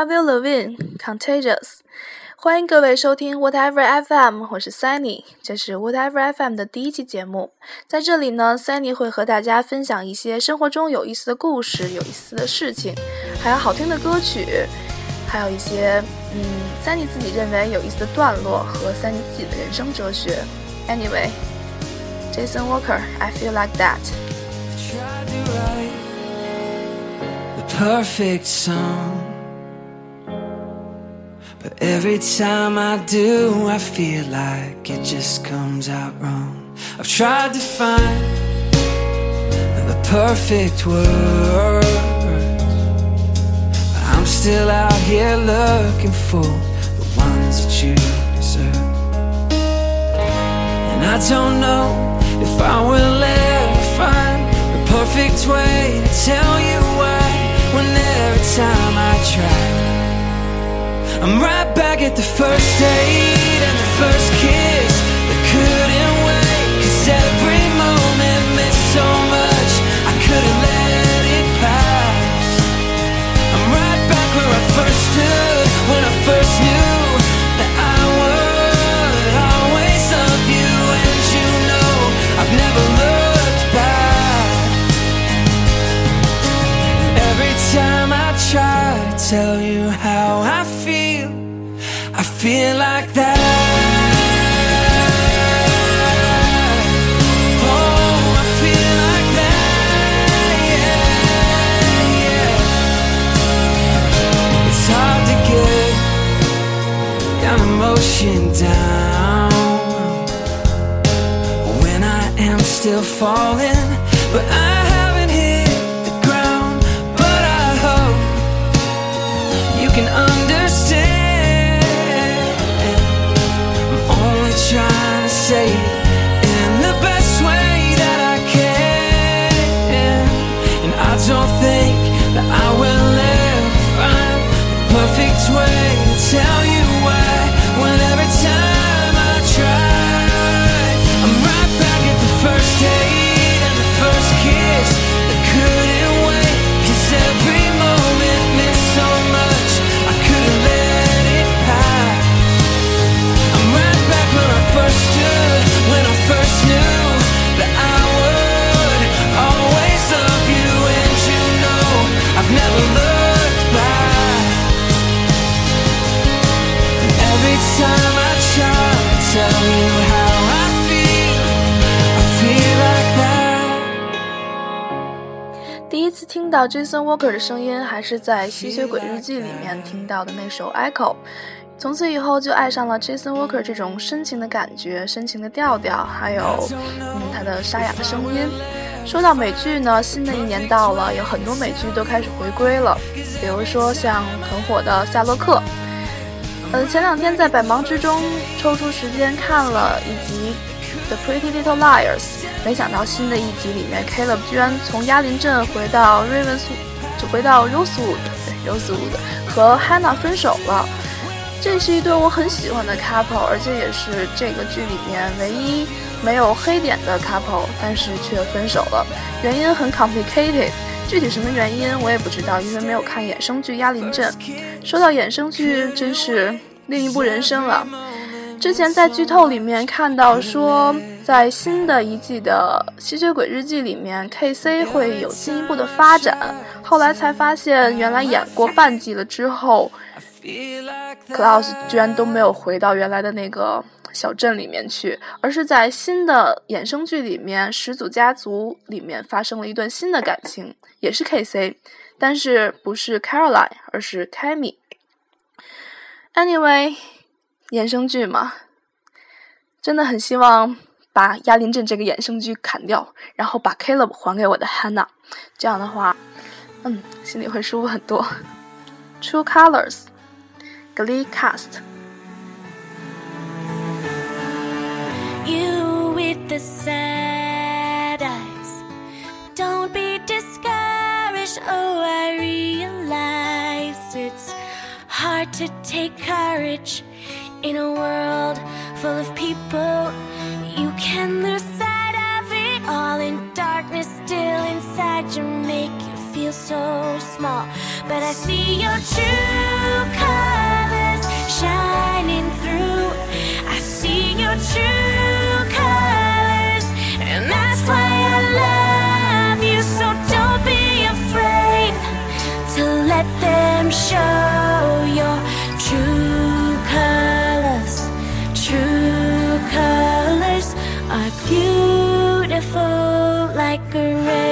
Avril Lavigne Contagious，欢迎各位收听 Whatever FM，我是 Sunny，这是 Whatever FM 的第一期节目。在这里呢，Sunny 会和大家分享一些生活中有意思的故事、有意思的事情，还有好听的歌曲，还有一些嗯，Sunny 自己认为有意思的段落和 Sunny 自己的人生哲学。Anyway，Jason Walker，I feel like that。the perfect song. But every time I do, I feel like it just comes out wrong. I've tried to find the perfect words. But I'm still out here looking for the ones that you deserve. And I don't know if I will ever find the perfect way to tell you why. When every time I try, I'm right back at the first date 第一次听到 Jason Walker 的声音，还是在《吸血鬼日记》里面听到的那首《Echo》。从此以后就爱上了 Jason Walker 这种深情的感觉、深情的调调，还有嗯他的沙哑的声音。说到美剧呢，新的一年到了，有很多美剧都开始回归了，比如说像很火的《夏洛克》。呃，前两天在百忙之中抽出时间看了一集《The Pretty Little Liars》，没想到新的一集里面，Caleb 居然从鸭林镇回到 Ravenswood，就回到 Rosewood，Rosewood 和 Hannah 分手了。这是一对我很喜欢的 couple，而且也是这个剧里面唯一没有黑点的 couple，但是却分手了。原因很 complicated，具体什么原因我也不知道，因为没有看衍生剧《鸭林镇》。说到衍生剧，真是另一部人生了！之前在剧透里面看到说，在新的一季的《吸血鬼日记》里面，K.C 会有进一步的发展，后来才发现原来演过半季了之后。Klaus 居然都没有回到原来的那个小镇里面去，而是在新的衍生剧里面《始祖家族》里面发生了一段新的感情，也是 KC，但是不是 Caroline，而是 Cammy。Anyway，衍生剧嘛，真的很希望把《鸭林镇》这个衍生剧砍掉，然后把 Caleb 还给我的 Hannah，这样的话，嗯，心里会舒服很多。True Colors。Glee cast. With the sad eyes. Don't be discouraged. Oh, I realize it's hard to take courage in a world full of people. You can lose sight of it all in darkness, still inside you make you feel so small. But I see your true colors shining through. I see your true let them show your true colors. True colors are beautiful like a rainbow.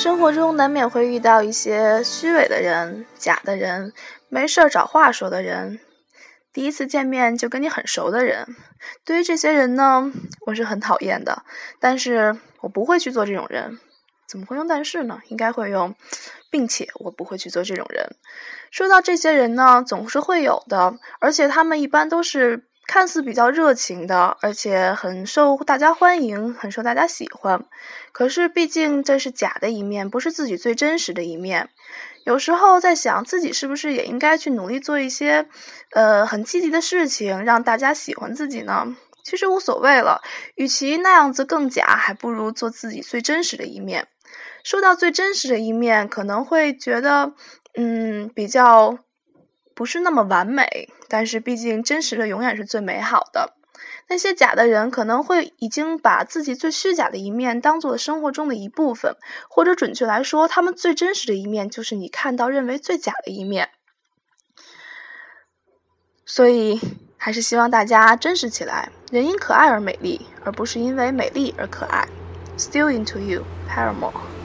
生活中难免会遇到一些虚伪的人、假的人、没事儿找话说的人，第一次见面就跟你很熟的人。对于这些人呢，我是很讨厌的，但是我不会去做这种人。怎么会用但是呢？应该会用，并且我不会去做这种人。说到这些人呢，总是会有的，而且他们一般都是看似比较热情的，而且很受大家欢迎，很受大家喜欢。可是毕竟这是假的一面，不是自己最真实的一面。有时候在想，自己是不是也应该去努力做一些，呃，很积极的事情，让大家喜欢自己呢？其实无所谓了，与其那样子更假，还不如做自己最真实的一面。说到最真实的一面，可能会觉得，嗯，比较不是那么完美，但是毕竟真实的永远是最美好的。那些假的人可能会已经把自己最虚假的一面当做了生活中的一部分，或者准确来说，他们最真实的一面就是你看到认为最假的一面。所以，还是希望大家真实起来，人因可爱而美丽，而不是因为美丽而可爱。Still into you, Paramore.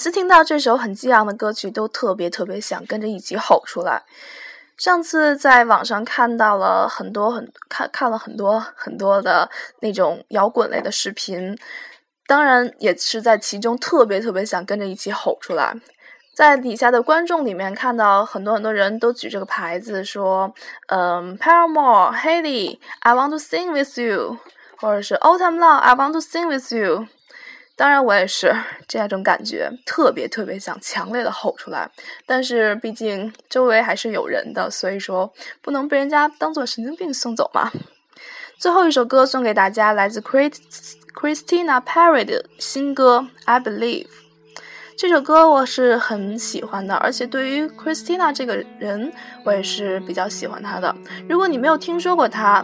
每次听到这首很激昂的歌曲，都特别特别想跟着一起吼出来。上次在网上看到了很多很看看了很多很多的那种摇滚类的视频，当然也是在其中特别特别想跟着一起吼出来。在底下的观众里面看到很多很多人都举着个牌子说，嗯，Paramore、Haley，I want to sing with you，或者是 Autumn Love，I want to sing with you。当然我也是这样一种感觉，特别特别想强烈的吼出来，但是毕竟周围还是有人的，所以说不能被人家当做神经病送走嘛。最后一首歌送给大家，来自 Chris Christina Perry 的新歌《I Believe》。这首歌我是很喜欢的，而且对于 Christina 这个人，我也是比较喜欢她的。如果你没有听说过她，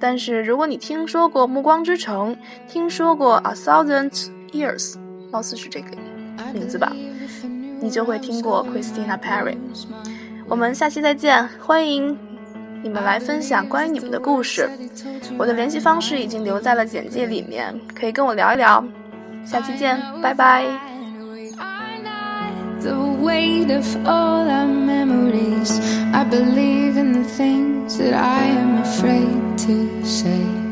但是如果你听说过《暮光之城》，听说过《A Thousand Years》，貌似是这个名字吧，你就会听过 Christina Perry。我们下期再见，欢迎你们来分享关于你们的故事。我的联系方式已经留在了简介里面，可以跟我聊一聊。下期见，拜拜。the weight of all our memories. I believe in the things that I am afraid to say.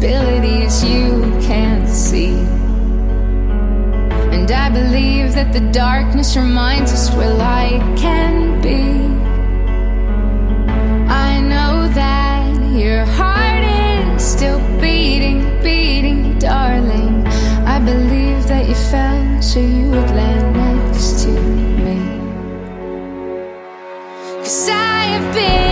Possibilities you can't see. And I believe that the darkness reminds us where light can be. I know that your heart is still beating, beating, darling. I believe that you fell so you would land next to me. Cause I have been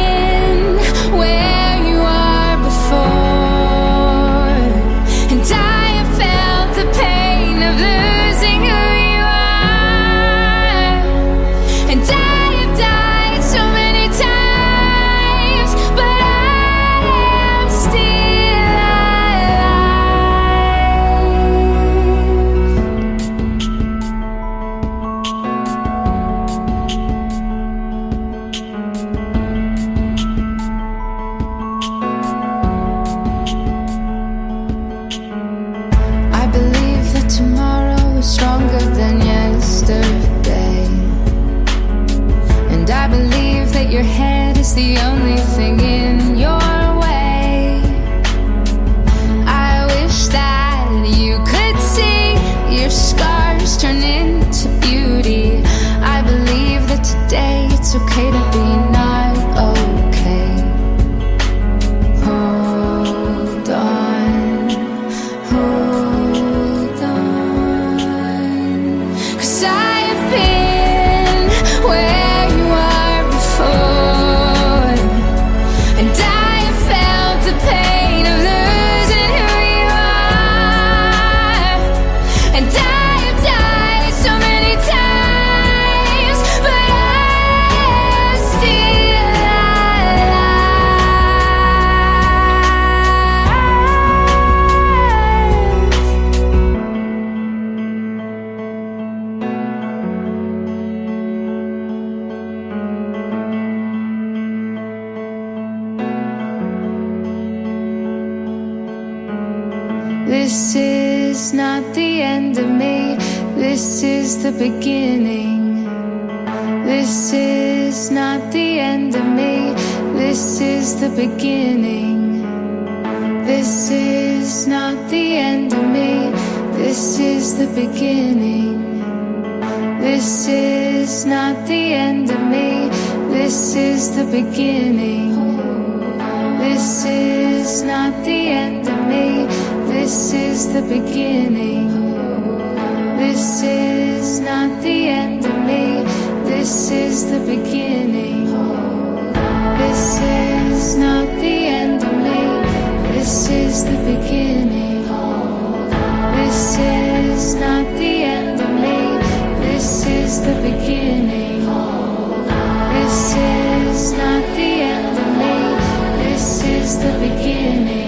of me, this is the beginning. This is not the end of me, this is the beginning. This is not the end of me, this is the beginning. This is not the end of me, this is the beginning. This is not the end of me. This is the beginning. This is not the end of me. This is the beginning. This is not the end of me. This is the beginning. This is not the end of me. This is the beginning. This is not the end of me. This is the beginning.